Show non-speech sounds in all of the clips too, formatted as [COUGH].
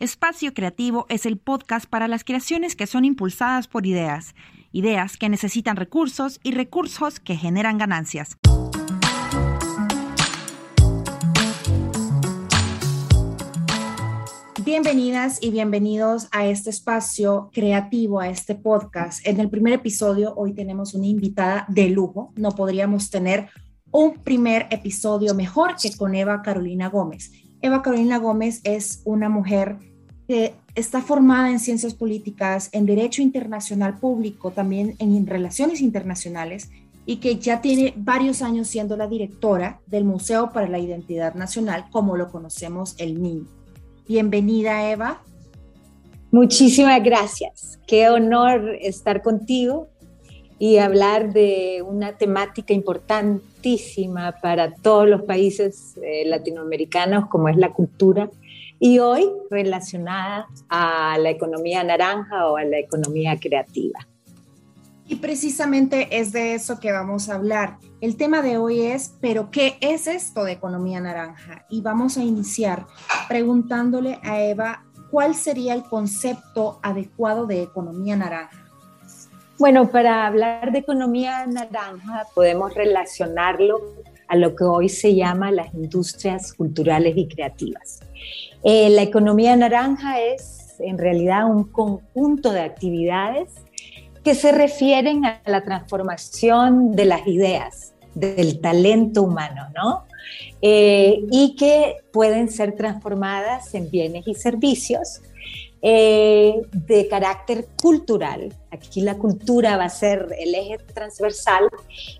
Espacio Creativo es el podcast para las creaciones que son impulsadas por ideas, ideas que necesitan recursos y recursos que generan ganancias. Bienvenidas y bienvenidos a este espacio creativo, a este podcast. En el primer episodio hoy tenemos una invitada de lujo. No podríamos tener un primer episodio mejor que con Eva Carolina Gómez. Eva Carolina Gómez es una mujer que está formada en ciencias políticas, en derecho internacional público, también en relaciones internacionales y que ya tiene varios años siendo la directora del Museo para la Identidad Nacional, como lo conocemos el MIN. Bienvenida, Eva. Muchísimas gracias. Qué honor estar contigo y hablar de una temática importantísima para todos los países eh, latinoamericanos como es la cultura y hoy relacionada a la economía naranja o a la economía creativa. Y precisamente es de eso que vamos a hablar. El tema de hoy es, pero ¿qué es esto de economía naranja? Y vamos a iniciar preguntándole a Eva cuál sería el concepto adecuado de economía naranja. Bueno, para hablar de economía naranja podemos relacionarlo a lo que hoy se llama las industrias culturales y creativas. Eh, la economía naranja es en realidad un conjunto de actividades que se refieren a la transformación de las ideas, del talento humano, ¿no? Eh, y que pueden ser transformadas en bienes y servicios eh, de carácter cultural. Aquí la cultura va a ser el eje transversal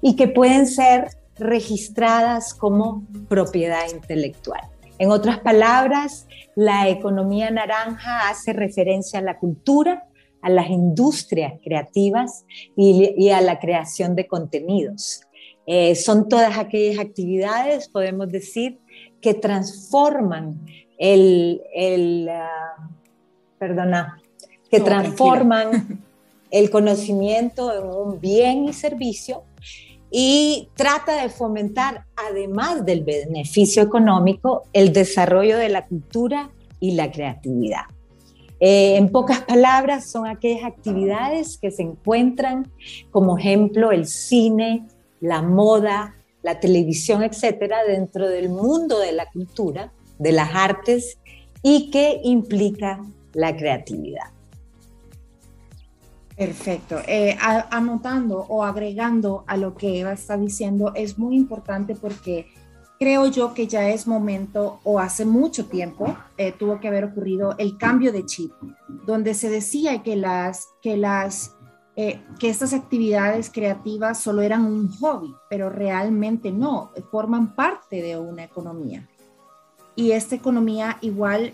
y que pueden ser registradas como propiedad intelectual. En otras palabras, la economía naranja hace referencia a la cultura, a las industrias creativas y, a la creación de contenidos. Eh, son todas aquellas actividades, podemos decir, que transforman el, el ah, perdona, que transforman [LAUGHS] el conocimiento en un bien y servicio y trata de fomentar, además del beneficio económico, el desarrollo de la cultura y la creatividad. Eh, en pocas palabras, son aquellas actividades que se encuentran como ejemplo el cine, la moda, la televisión, etcétera, dentro del mundo de la cultura, de las artes y que implica la creatividad. Perfecto. Eh, anotando o agregando a lo que Eva está diciendo es muy importante porque creo yo que ya es momento o hace mucho tiempo eh, tuvo que haber ocurrido el cambio de chip, donde se decía que las que las eh, que estas actividades creativas solo eran un hobby, pero realmente no, forman parte de una economía. Y esta economía igual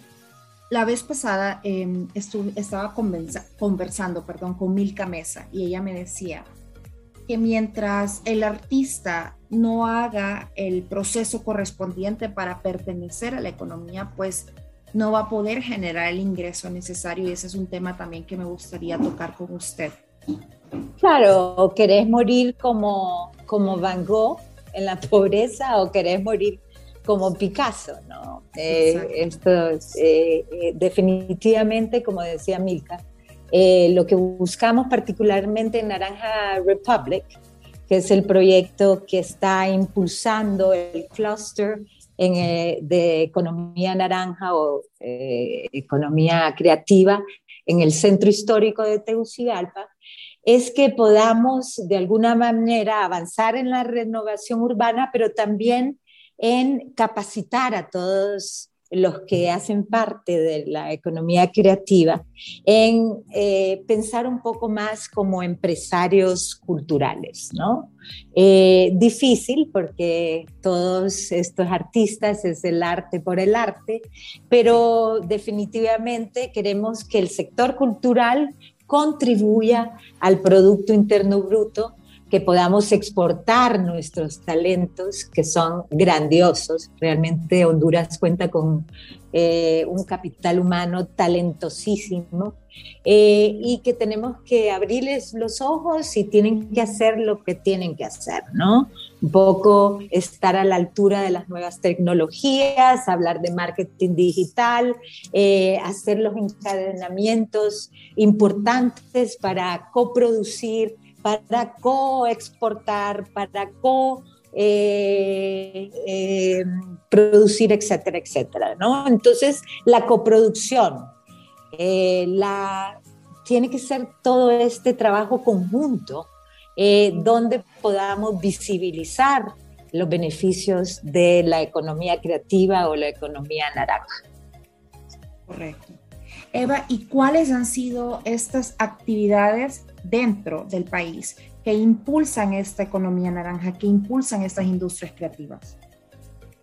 la vez pasada em, estaba conversando perdón, con Milka Mesa y ella me decía que mientras el artista no haga el proceso correspondiente para pertenecer a la economía, pues no va a poder generar el ingreso necesario y ese es un tema también que me gustaría tocar con usted. Claro, querés morir como, como Van Gogh en la [LAUGHS] pobreza o querés morir como Picasso, ¿no? Eh, esto eh, eh, definitivamente, como decía Milka, lo que buscamos particularmente en Naranja Republic, que es el proyecto que está impulsando el cluster de economía naranja o economía creativa en el centro histórico de Tegucigalpa, es que podamos de alguna manera avanzar en la renovación urbana, pero también en capacitar a todos los que hacen parte de la economía creativa, en eh, pensar un poco más como empresarios culturales, ¿no? Eh, difícil porque todos estos artistas es el arte por el arte, pero definitivamente queremos que el sector cultural contribuya al Producto Interno Bruto que podamos exportar nuestros talentos que son grandiosos. Realmente Honduras cuenta con eh, un capital humano talentosísimo eh, y que tenemos que abrirles los ojos y tienen que hacer lo que tienen que hacer, ¿no? Un poco estar a la altura de las nuevas tecnologías, hablar de marketing digital, eh, hacer los encadenamientos importantes para coproducir, para coexportar, para co eh, eh, etcétera, etcétera, ¿no? Entonces, la coproducción, eh, la, tiene que ser todo este trabajo conjunto donde podamos visibilizar los beneficios de la economía creativa o la economía naranja. Correcto. Eva, ¿y cuáles han sido estas actividades dentro del país que impulsan esta economía naranja, que impulsan estas industrias creativas?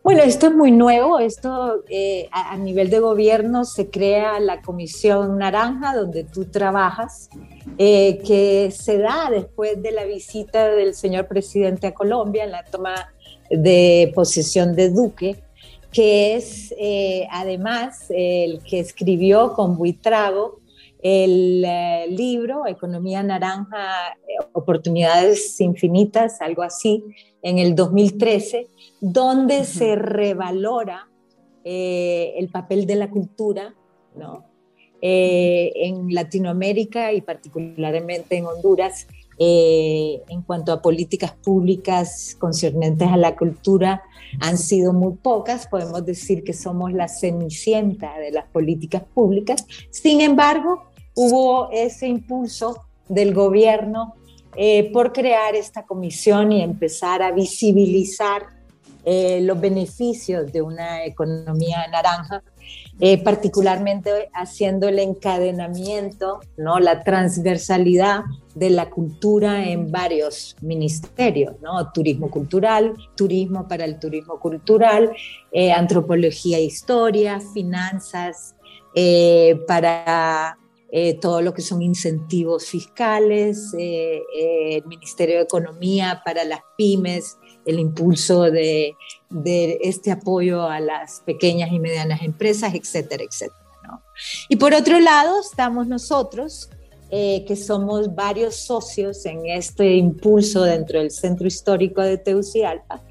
Bueno, esto es muy nuevo. Esto eh, a, nivel de gobierno se crea la Comisión Naranja, donde tú trabajas, eh, que se da después de la visita del señor presidente a Colombia en la toma de posesión de Duque, que es eh, además el que escribió con Buitrago el eh, libro Economía Naranja, eh, Oportunidades Infinitas, algo así, en el 2013, donde se revalora eh, el papel de la cultura ¿no? en Latinoamérica y particularmente en Honduras en cuanto a políticas públicas concernientes a la cultura han sido muy pocas, podemos decir que somos la cenicienta de las políticas públicas. Sin embargo, hubo ese impulso del gobierno eh, por crear esta comisión y empezar a visibilizar eh, los beneficios de una economía naranja, eh, particularmente haciendo el encadenamiento, ¿no? la transversalidad de la cultura en varios ministerios, ¿no? turismo cultural, turismo para el turismo cultural, antropología e historia, finanzas, para eh, todo lo que son incentivos fiscales, eh, eh, el Ministerio de Economía para las pymes, el impulso de, este apoyo a las pequeñas y medianas empresas, etcétera, etcétera. Y por otro lado estamos nosotros, que somos varios socios en este impulso dentro del Centro Histórico de Tegucigalpa,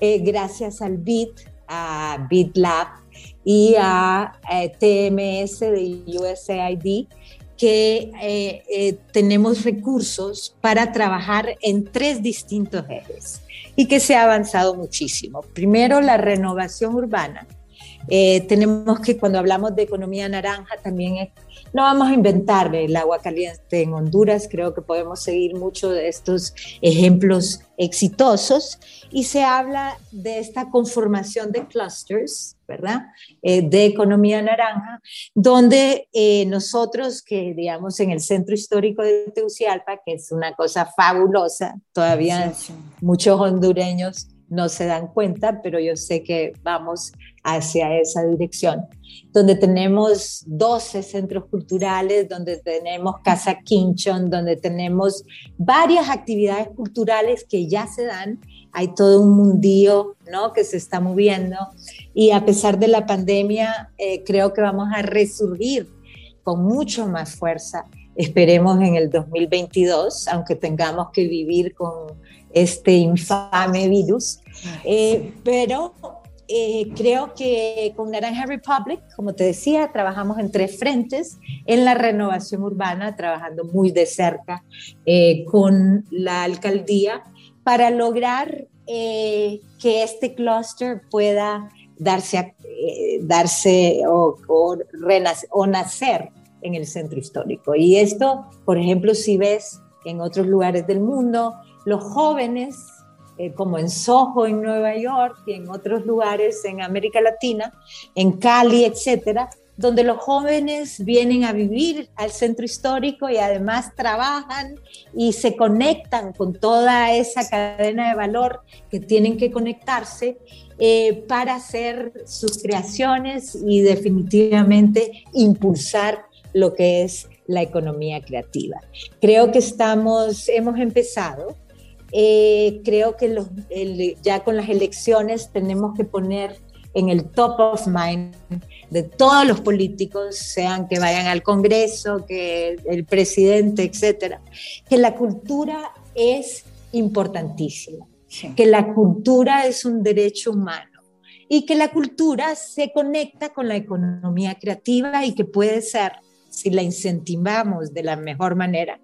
gracias al BIT, a BIT Lab y a TMS de USAID, que eh, eh, tenemos recursos para trabajar en tres distintos ejes y que se ha avanzado muchísimo. Primero, la renovación urbana. Eh, tenemos que, cuando hablamos de economía naranja, también no vamos a inventar el agua caliente en Honduras, creo que podemos seguir mucho de estos ejemplos exitosos y se habla de esta conformación de clusters, ¿verdad? Eh, de economía naranja, donde eh, nosotros que, digamos, en el centro histórico de Tegucigalpa, que es una cosa fabulosa, todavía muchos hondureños no se dan cuenta, pero yo sé que vamos hacia esa dirección, donde tenemos 12 centros culturales, donde tenemos Casa Quinchon, donde tenemos varias actividades culturales que ya se dan, hay todo un mundío ¿no? que se está moviendo y a pesar de la pandemia eh, creo que vamos a resurgir con mucho más fuerza, esperemos en el 2022, aunque tengamos que vivir con este infame virus, eh, pero eh, creo que con Naranja Republic, como te decía, trabajamos en tres frentes, en la renovación urbana, trabajando muy de cerca eh, con la alcaldía para lograr eh, que este clúster pueda darse, darse o, o nacer en el centro histórico. Y esto, por ejemplo, si ves en otros lugares del mundo, los jóvenes eh, como en Soho, en Nueva York y en otros lugares en América Latina, en Cali, etcétera, donde los jóvenes vienen a vivir al centro histórico y además trabajan y se conectan con toda esa cadena de valor que tienen que conectarse eh, para hacer sus creaciones y definitivamente impulsar lo que es la economía creativa. Creo que estamos, hemos empezado, eh, creo que los, ya con las elecciones tenemos que poner en el top of mind de todos los políticos, sean que vayan al Congreso, que el presidente, etcétera, que la cultura es importantísima, que la cultura es un derecho humano y que la cultura se conecta con la economía creativa y que puede ser, si la incentivamos de la mejor manera,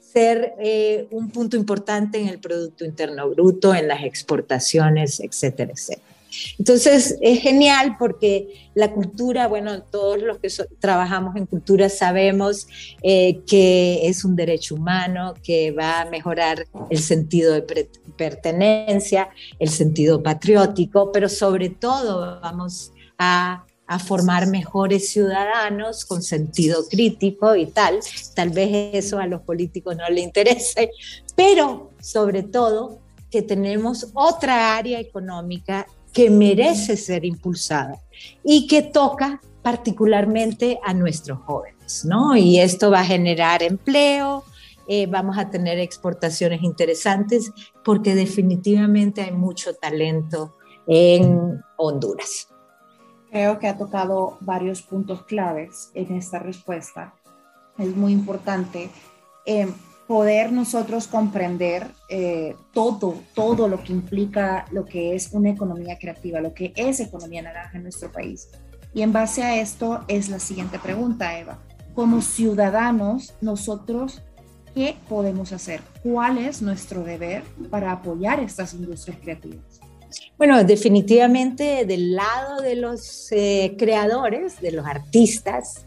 ser eh, un punto importante en el Producto Interno Bruto, en las exportaciones, etcétera, etcétera. Entonces es genial porque la cultura, bueno, todos los que trabajamos en cultura sabemos eh, que es un derecho humano, que va a mejorar el sentido de pertenencia, el sentido patriótico, pero sobre todo vamos a a formar mejores ciudadanos con sentido crítico y tal. Tal vez eso a los políticos no les interese, pero sobre todo que tenemos otra área económica que merece ser impulsada y que toca particularmente a nuestros jóvenes, ¿no? Y esto va a generar empleo, eh, vamos a tener exportaciones interesantes porque definitivamente hay mucho talento en Honduras. Creo que ha tocado varios puntos claves en esta respuesta. Es muy importante. Eh, poder nosotros comprender eh, todo, todo lo que implica lo que es una economía creativa, lo que es economía naranja en nuestro país. Y en base a esto es la siguiente pregunta, Eva. Como ciudadanos, nosotros, ¿qué podemos hacer? ¿Cuál es nuestro deber para apoyar estas industrias creativas? Bueno, definitivamente del lado de los eh, creadores, de los artistas,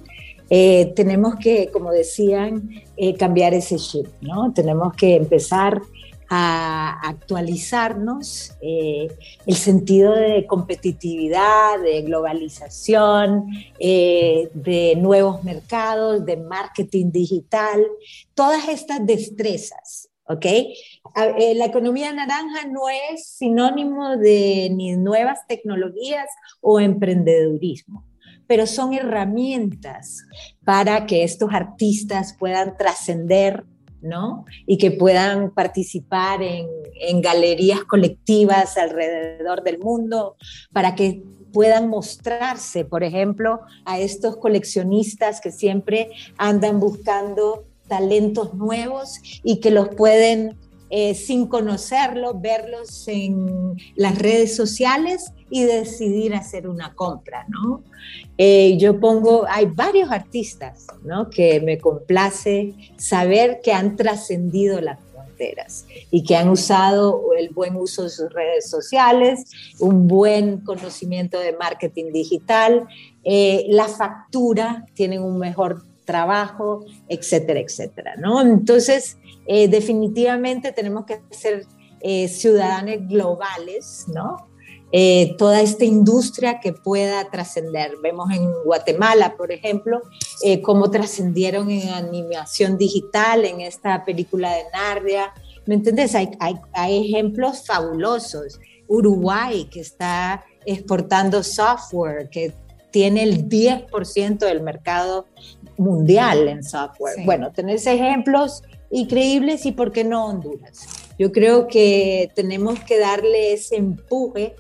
eh, tenemos que, como decían, eh, cambiar ese chip, ¿no? Tenemos que empezar a actualizarnos el sentido de competitividad, de globalización, de nuevos mercados, de marketing digital, todas estas destrezas, ¿ok? La economía naranja no es sinónimo de ni nuevas tecnologías o emprendedurismo pero son herramientas para que estos artistas puedan trascender, ¿no? Y que puedan participar en, en galerías colectivas alrededor del mundo, para que puedan mostrarse, por ejemplo, a estos coleccionistas que siempre andan buscando talentos nuevos y que los pueden eh, sin conocerlos, verlos en las redes sociales y decidir hacer una compra, ¿no? Eh, yo pongo, hay varios artistas, ¿no? Que me complace saber que han trascendido las fronteras y que han usado el buen uso de sus redes sociales, un buen conocimiento de marketing digital, eh, la factura, tienen un mejor trabajo, etcétera, etcétera, ¿no? Entonces, eh, definitivamente tenemos que ser eh, ciudadanos globales, ¿no? Eh, toda esta industria que pueda trascender. Vemos en Guatemala, por ejemplo, cómo trascendieron en animación digital, en esta película de Nardia. ¿Me entiendes? Hay, hay, hay ejemplos fabulosos. Uruguay, que está exportando software, que tiene el 10% del mercado mundial en software. Bueno, tenés ejemplos increíbles y por qué no Honduras. Yo creo que tenemos que darle ese empuje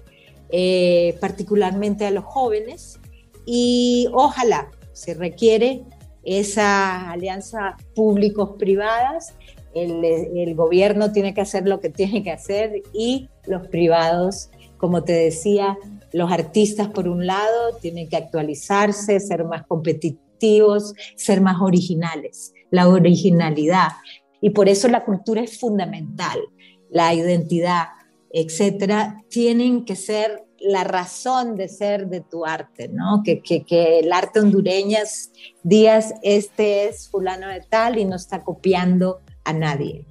eh, particularmente a los jóvenes y ojalá se requiere esa alianza públicos-privadas. El, el, gobierno tiene que hacer lo que tiene que hacer y los privados, como te decía, los artistas por un lado tienen que actualizarse, ser más competitivos, ser más originales la originalidad. Y por eso la cultura es fundamental, la identidad, etcétera, tienen que ser la razón de ser de tu arte, ¿no? Que, que, el arte hondureño días, este es fulano de tal y no está copiando a nadie,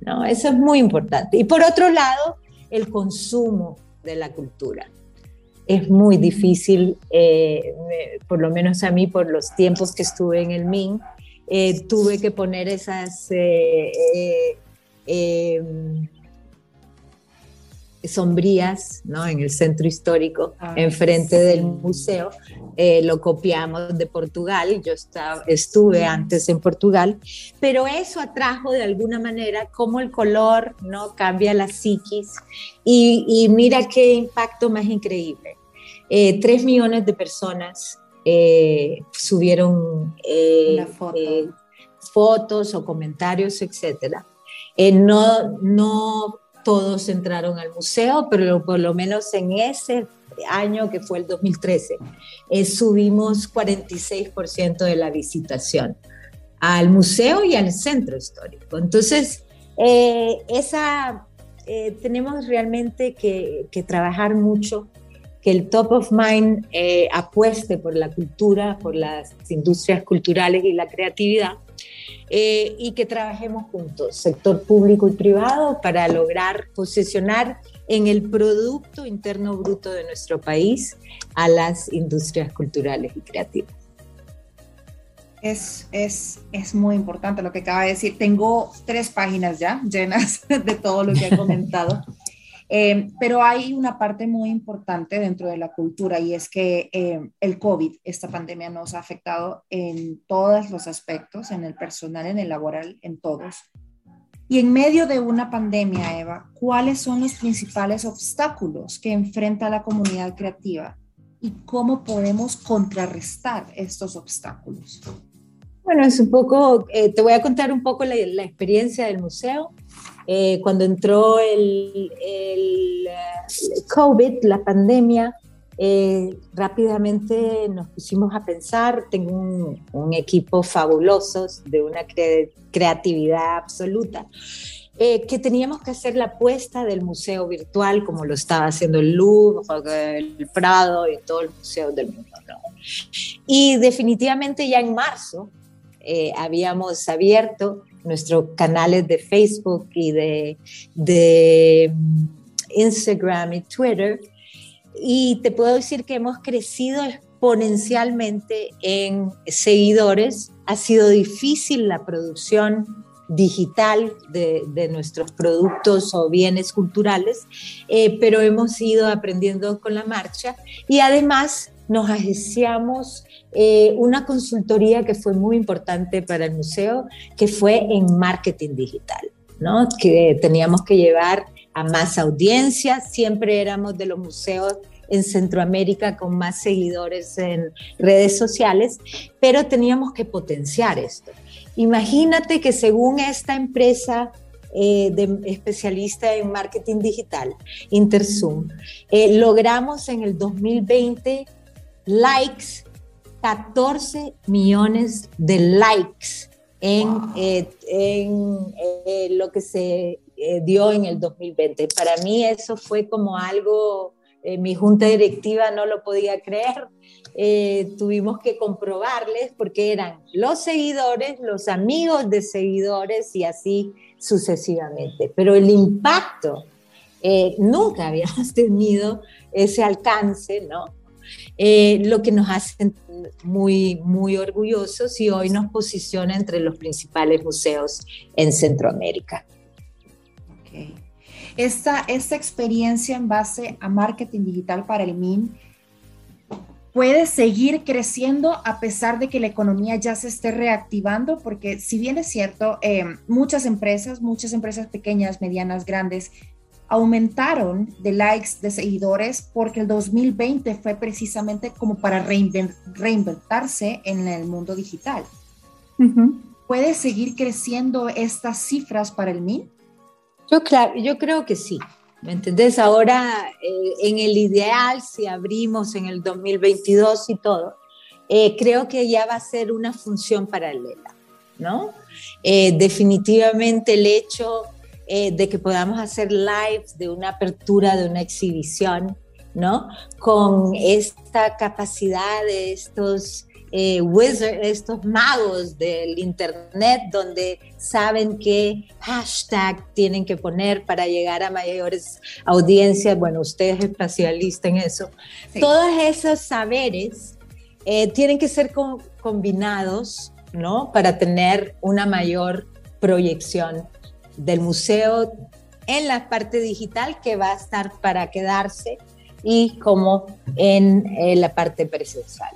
¿no? Eso es muy importante. Y por otro lado, el consumo de la cultura. Es muy difícil, eh, por lo menos a mí, por los tiempos que estuve en el MIN, eh, tuve que poner esas... Eh, eh, em, sombrías, ¿no? En el centro histórico, ah, enfrente del museo. Eh, lo copiamos de Portugal, yo estaba, estuve antes en Portugal, pero eso atrajo de alguna manera cómo el color, ¿no? Cambia la psiquis y, mira qué impacto más increíble. Eh, tres millones de personas eh, subieron fotos o comentarios, etcétera. no, no todos entraron al museo, pero por lo menos en ese año que fue el 2013, eh, subimos 46% de la visitación al museo y al centro histórico. Entonces, eh, esa, eh, tenemos realmente que, que, trabajar mucho, que el top of mind apueste por la cultura, por las industrias culturales y la creatividad, eh, y que trabajemos juntos, sector público y privado, para lograr posicionar en el Producto Interno Bruto de nuestro país a las industrias culturales y creativas. Es, es, es, muy importante lo que acaba de decir. Tengo tres páginas ya llenas [LAUGHS] de todo lo que ha comentado. [LAUGHS] Eh, pero hay una parte muy importante dentro de la cultura y es que eh, el COVID, esta pandemia nos ha afectado en todos los aspectos, en el personal, en el laboral, en todos. Y en medio de una pandemia, Eva, ¿cuáles son los principales obstáculos que enfrenta la comunidad creativa y cómo podemos contrarrestar estos obstáculos? Bueno, es un poco, eh, te voy a contar un poco la, la experiencia del museo eh, cuando entró el, el, COVID, la pandemia, eh, rápidamente nos pusimos a pensar, tengo un, equipo fabuloso de una creatividad absoluta, eh, que teníamos que hacer la apuesta del museo virtual como lo estaba haciendo el Louvre, el Prado y todo el museo del mundo. Y definitivamente ya en marzo habíamos abierto nuestros canales de Facebook y de, de Instagram y Twitter. Y te puedo decir que hemos crecido exponencialmente en seguidores. Ha sido difícil la producción digital de, de, nuestros productos o bienes culturales, eh, pero hemos ido aprendiendo con la marcha y además nos asociamos eh, una consultoría que fue muy importante para el museo, que fue en marketing digital, ¿no? Que teníamos que llevar a más audiencia, siempre éramos de los museos en Centroamérica con más seguidores en redes sociales, pero teníamos que potenciar esto. Imagínate que según esta empresa eh, de especialista en marketing digital, Intersum, eh, logramos en el 2020 likes 14 millones de likes en, eh, eh, lo que se eh, dio en el 2020. Para mí eso fue como algo, mi junta directiva no lo podía creer. tuvimos que comprobarles porque eran los seguidores, los amigos de seguidores y así sucesivamente. Pero el impacto, nunca habíamos [LAUGHS] tenido ese alcance, ¿no? Eh, lo que nos hace muy, muy orgullosos y hoy nos posiciona entre los principales museos en Centroamérica. Okay. Esta, esta experiencia en base a marketing digital para el MIN puede seguir creciendo a pesar de que la economía ya se esté reactivando, porque si bien es cierto, eh, muchas empresas, muchas empresas pequeñas, medianas, grandes, aumentaron de likes, de seguidores, porque el 2020 fue precisamente como para reinventarse en el mundo digital. ¿Puede seguir creciendo estas cifras para el MIN? Yo, claro, yo creo que sí. ¿Me entendés? Ahora, eh, en el ideal, si abrimos en el 2022 y todo, eh, creo que ya va a ser una función paralela, ¿no? Eh, definitivamente el hecho eh, de que podamos hacer lives de una apertura, de una exhibición, ¿no? Con esta capacidad de estos eh, wizards, estos magos del Internet, donde saben qué hashtag tienen que poner para llegar a mayores audiencias. Bueno, usted es especialista en eso. Todos esos saberes eh, tienen que ser combinados, ¿no? Para tener una mayor proyección del museo en la parte digital que va a estar para quedarse y como en la parte presencial,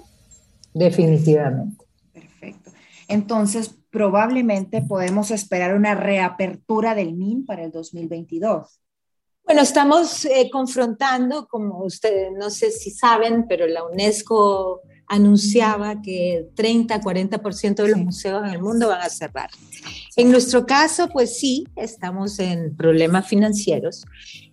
definitivamente. Perfecto. Entonces, probablemente podemos esperar una reapertura del MIN para el 2022. Bueno, estamos eh, confrontando, como ustedes no sé si saben, pero la UNESCO anunciaba que 30-40% de los museos en el mundo van a cerrar. En nuestro caso, pues sí, estamos en problemas financieros.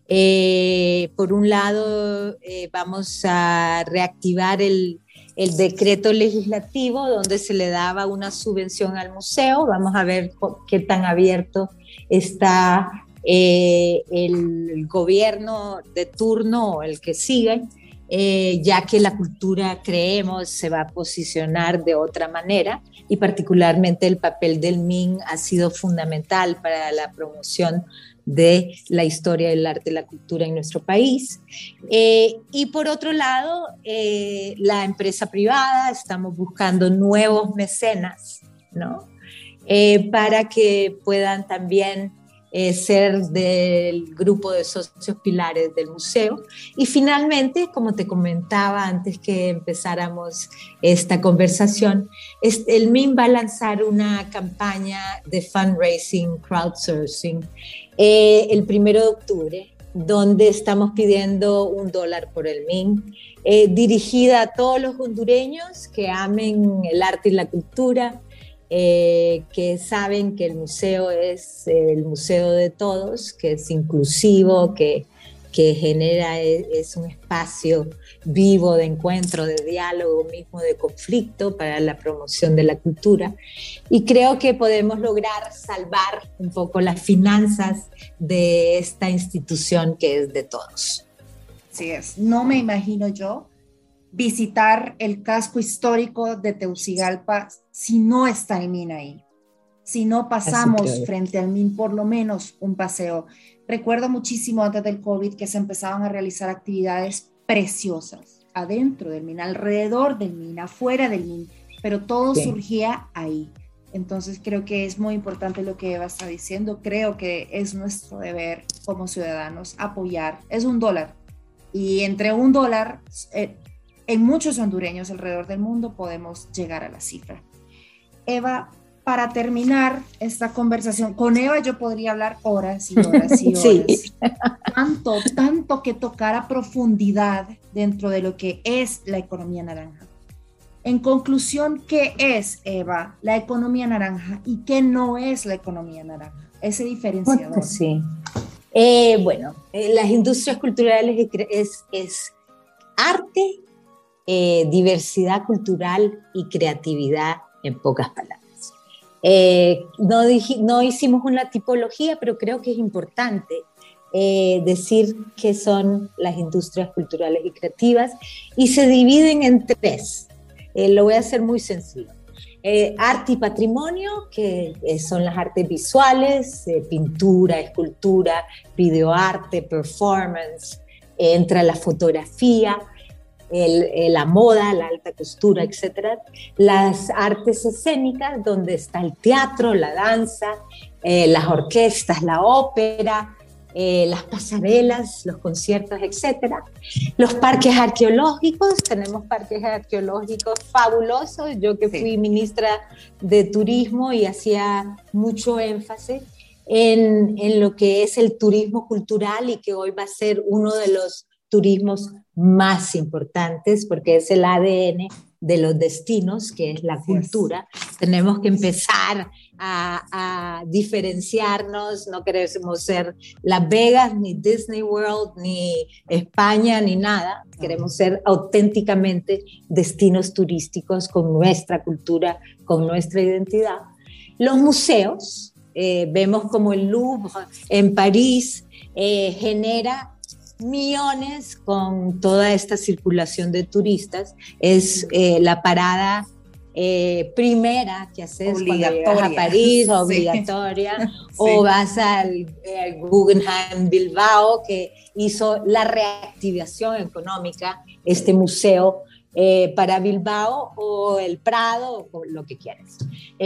Eh, por un lado, eh, vamos a reactivar el, el decreto legislativo donde se le daba una subvención al museo. Vamos a ver qué tan abierto está eh, el gobierno de turno o el que sigue, eh, ya que la cultura, creemos, se va a posicionar de otra manera y particularmente el papel del MIN ha sido fundamental para la promoción de la historia del arte y la cultura en nuestro país. Eh, y por otro lado, eh, la empresa privada, estamos buscando nuevos mecenas, ¿no? Para que puedan también ser del grupo de socios pilares del museo. Y finalmente, como te comentaba antes que empezáramos esta conversación, el MIN va a lanzar una campaña de fundraising, crowdsourcing, eh, el primero de octubre, donde estamos pidiendo un dólar por el MIN, eh, dirigida a todos los hondureños que amen el arte y la cultura, eh, que saben que el museo es el museo de todos, que es inclusivo, que que genera e, es, un espacio vivo de encuentro, de diálogo, mismo de conflicto para la promoción de la cultura. Y creo que podemos lograr salvar un poco las finanzas de esta institución que es de todos. Sí es. No me imagino yo visitar el casco histórico de Teucigalpa si no está el MIN ahí, si no pasamos frente al MIN por lo menos un paseo. Recuerdo muchísimo antes del COVID que se empezaban a realizar actividades preciosas adentro del MIN, alrededor del MIN, afuera del MIN, pero todo surgía ahí. Entonces creo que es muy importante lo que Eva está diciendo. Creo que es nuestro deber como ciudadanos apoyar. Es un dólar. Y entre un dólar, eh, en muchos hondureños alrededor del mundo podemos llegar a la cifra. Eva, para terminar esta conversación, con Eva yo podría hablar horas y horas y [LAUGHS] horas. Sí. Tanto, tanto que tocar a profundidad dentro de lo que es la economía naranja. En conclusión, ¿qué es, Eva, la economía naranja y qué no es la economía naranja? Ese diferenciador. Sí. Eh, bueno, eh, las industrias culturales es, es arte, eh, diversidad cultural y creatividad en pocas palabras. Eh, no, no, hicimos una tipología, pero creo que es importante eh, decir que son las industrias culturales y creativas y se dividen en tres. Eh, lo voy a hacer muy sencillo. arte y patrimonio, que son las artes visuales, pintura, escultura, videoarte, performance, entra la fotografía, la moda, la alta costura, etc. Las artes escénicas, donde está el teatro, la danza, eh, las orquestas, la ópera, eh, las pasarelas, los conciertos, etc. Los parques arqueológicos, tenemos parques arqueológicos fabulosos. Yo que fui ministra de Turismo y hacía mucho énfasis en, en, lo que es el turismo cultural y que hoy va a ser uno de los turismos más importantes porque es el ADN de los destinos, que es la cultura. Tenemos que empezar a, diferenciarnos, no queremos ser Las Vegas, ni Disney World, ni España, ni nada. Queremos ser auténticamente destinos turísticos con nuestra cultura, con nuestra identidad. Los museos, eh, vemos como el Louvre en París eh, genera millones con toda esta circulación de turistas. Es eh, la parada eh, primera que haces cuando llegas a [LAUGHS] París, obligatoria, [LAUGHS] o vas al, Guggenheim Bilbao, que hizo la reactivación económica, este museo eh, para Bilbao, o el Prado, o lo que quieras.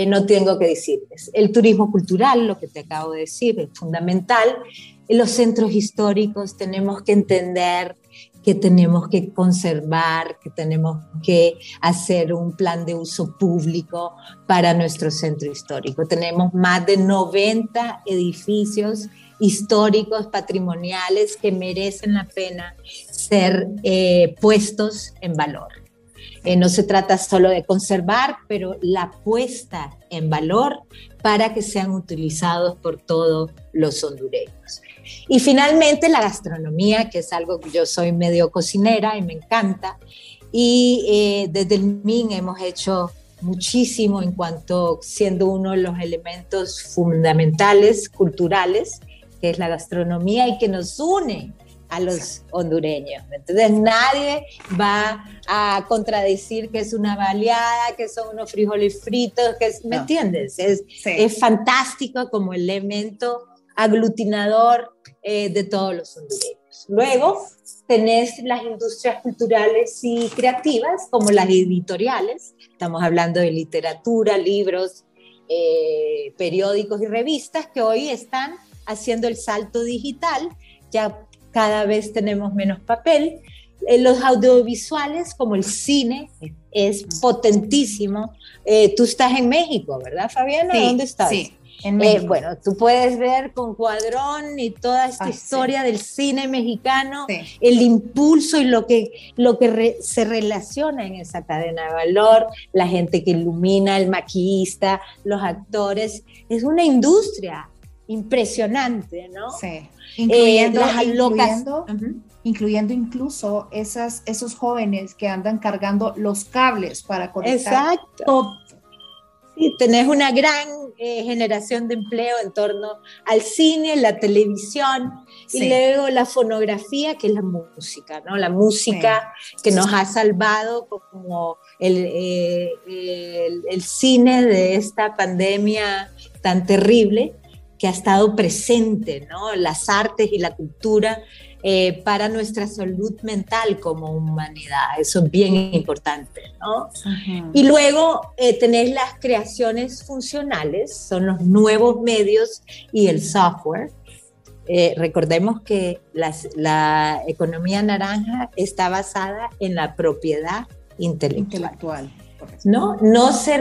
no tengo que decirles. El turismo cultural, lo que te acabo de decir, es fundamental los centros históricos tenemos que entender que tenemos que conservar, que tenemos que hacer un plan de uso público para nuestro centro histórico. Tenemos más de 90 edificios históricos, patrimoniales, que merecen la pena ser eh, puestos en valor. Eh, no se trata solo de conservar, pero la puesta en valor para que sean utilizados por todos los hondureños. Y finalmente la gastronomía, que es algo que yo soy medio cocinera y me encanta. Y eh, desde el MIN hemos hecho muchísimo en cuanto siendo uno de los elementos fundamentales culturales, que es la gastronomía y que nos une a los hondureños. Entonces nadie va a contradecir que es una baleada, que son unos frijoles fritos, que ¿me entiendes? Es, es fantástico como elemento aglutinador eh, de todos los hondureños. Luego tenés las industrias culturales y creativas, como las editoriales. Estamos hablando de literatura, libros, eh, periódicos y revistas que hoy están haciendo el salto digital. Ya cada vez tenemos menos papel. Eh, los audiovisuales, como el cine, es potentísimo. tú estás en México, ¿verdad, Fabiana? ¿Dónde estás? Sí, eh, bueno, tú puedes ver con Cuadrón y toda esta historia del cine mexicano, el impulso y lo que, lo que se relaciona en esa cadena de valor, la gente que ilumina, el maquillista, los actores. Es una industria impresionante, ¿no? Sí. Eh, incluyendo, incluyendo, incluyendo, incluso esas, esos jóvenes que andan cargando los cables para conectar Exacto. Sí, tenés una gran eh, generación de empleo en torno al cine, la televisión y luego la fonografía, que es la música, ¿no? La música que nos ha salvado como eh, el, el cine de esta pandemia tan terrible que ha estado presente, ¿no? Las artes y la cultura eh, para nuestra salud mental como humanidad. Eso es bien importante, ¿no? Y luego eh, tenés las creaciones funcionales, son los nuevos medios y el software. Eh, recordemos que la economía naranja está basada en la propiedad intelectual. ¿no? No se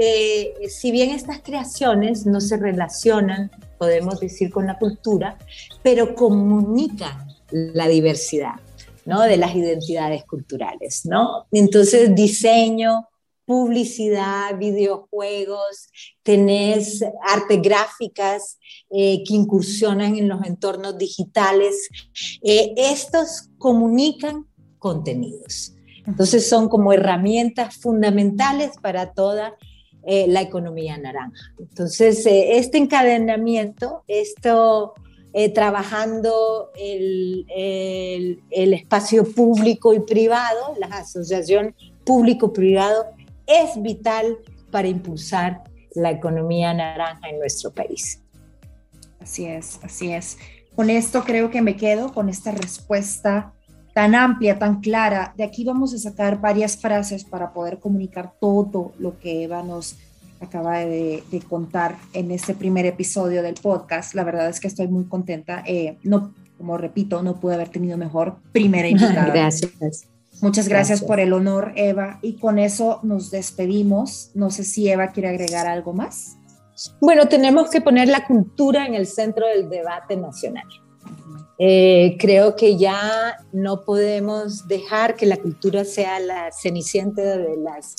eh, si bien estas creaciones no se relacionan, podemos decir, con la cultura, pero comunican la diversidad, ¿no? De las identidades culturales, ¿no? Entonces, diseño, publicidad, videojuegos, tenés artes gráficas eh, que incursionan en los entornos digitales. Eh, estos comunican contenidos. Entonces son como herramientas fundamentales para toda eh, la economía naranja. Entonces, este encadenamiento, esto eh, trabajando el, el, espacio público y privado, la asociación público-privado, es vital para impulsar la economía naranja en nuestro país. Así es, así es. Con esto creo que me quedo con esta respuesta tan amplia, tan clara. De aquí vamos a sacar varias frases para poder comunicar todo lo que Eva nos acaba de, contar en este primer episodio del podcast. La verdad es que estoy muy contenta. Eh, no, como repito, no pude haber tenido mejor primera [LAUGHS] invitada. Gracias. Muchas gracias, por el honor, Eva. Y con eso nos despedimos. No sé si Eva quiere agregar algo más. Bueno, tenemos que poner la cultura en el centro del debate nacional. Eh, creo que ya no podemos dejar que la cultura sea la cenicienta de las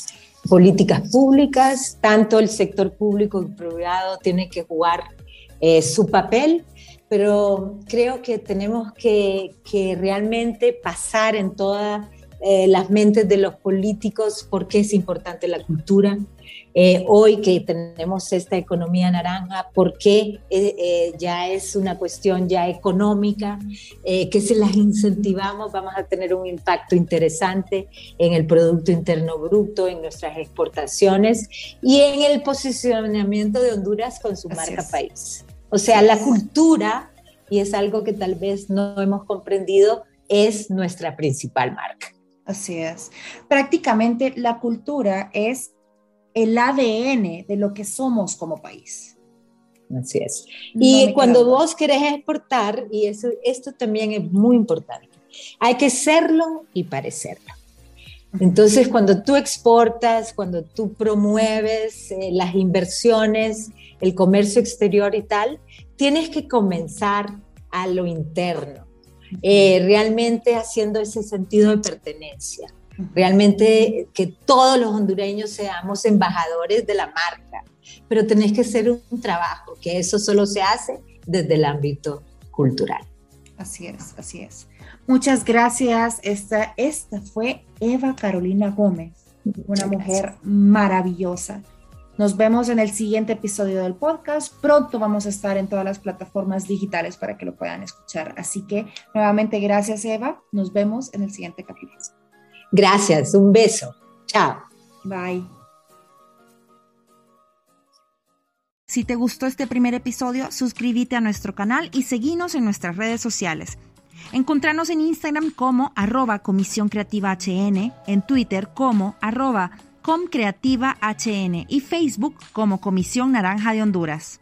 políticas públicas, tanto el sector público y privado tiene que jugar eh, su papel, pero creo que tenemos que, que realmente pasar en todas eh, las mentes de los políticos por qué es importante la cultura, eh, hoy que tenemos esta economía naranja, porque eh, eh, ya es una cuestión ya económica, que si las incentivamos vamos a tener un impacto interesante en el Producto Interno Bruto, en nuestras exportaciones y en el posicionamiento de Honduras con su marca país. O sea, la cultura, y es algo que tal vez no hemos comprendido, es nuestra principal marca. Así es. Prácticamente la cultura es el ADN de lo que somos como país. Así es. y cuando vos querés exportar, y eso, esto también es muy importante, hay que serlo y parecerlo. Entonces, cuando tú exportas, cuando tú promueves eh, las inversiones, el comercio exterior y tal, tienes que comenzar a lo interno, eh, realmente haciendo ese sentido de pertenencia, realmente que todos los hondureños seamos embajadores de la marca, pero tenés que hacer un trabajo, que eso solo se hace desde el ámbito cultural. Así es, así es. Muchas gracias. Esta, esta fue Eva Carolina Gómez, una mujer maravillosa. Nos vemos en el siguiente episodio del podcast. Pronto vamos a estar en todas las plataformas digitales para que lo puedan escuchar. Así que nuevamente gracias Eva. Nos vemos en el siguiente capítulo. Gracias. Un beso. Chao. Bye. Si te gustó este primer episodio, suscríbete a nuestro canal y seguinos en nuestras redes sociales. Encontrarnos en Instagram como arroba Comisión Creativa HN, en Twitter como arroba comcreativahn y Facebook como Comisión Naranja de Honduras.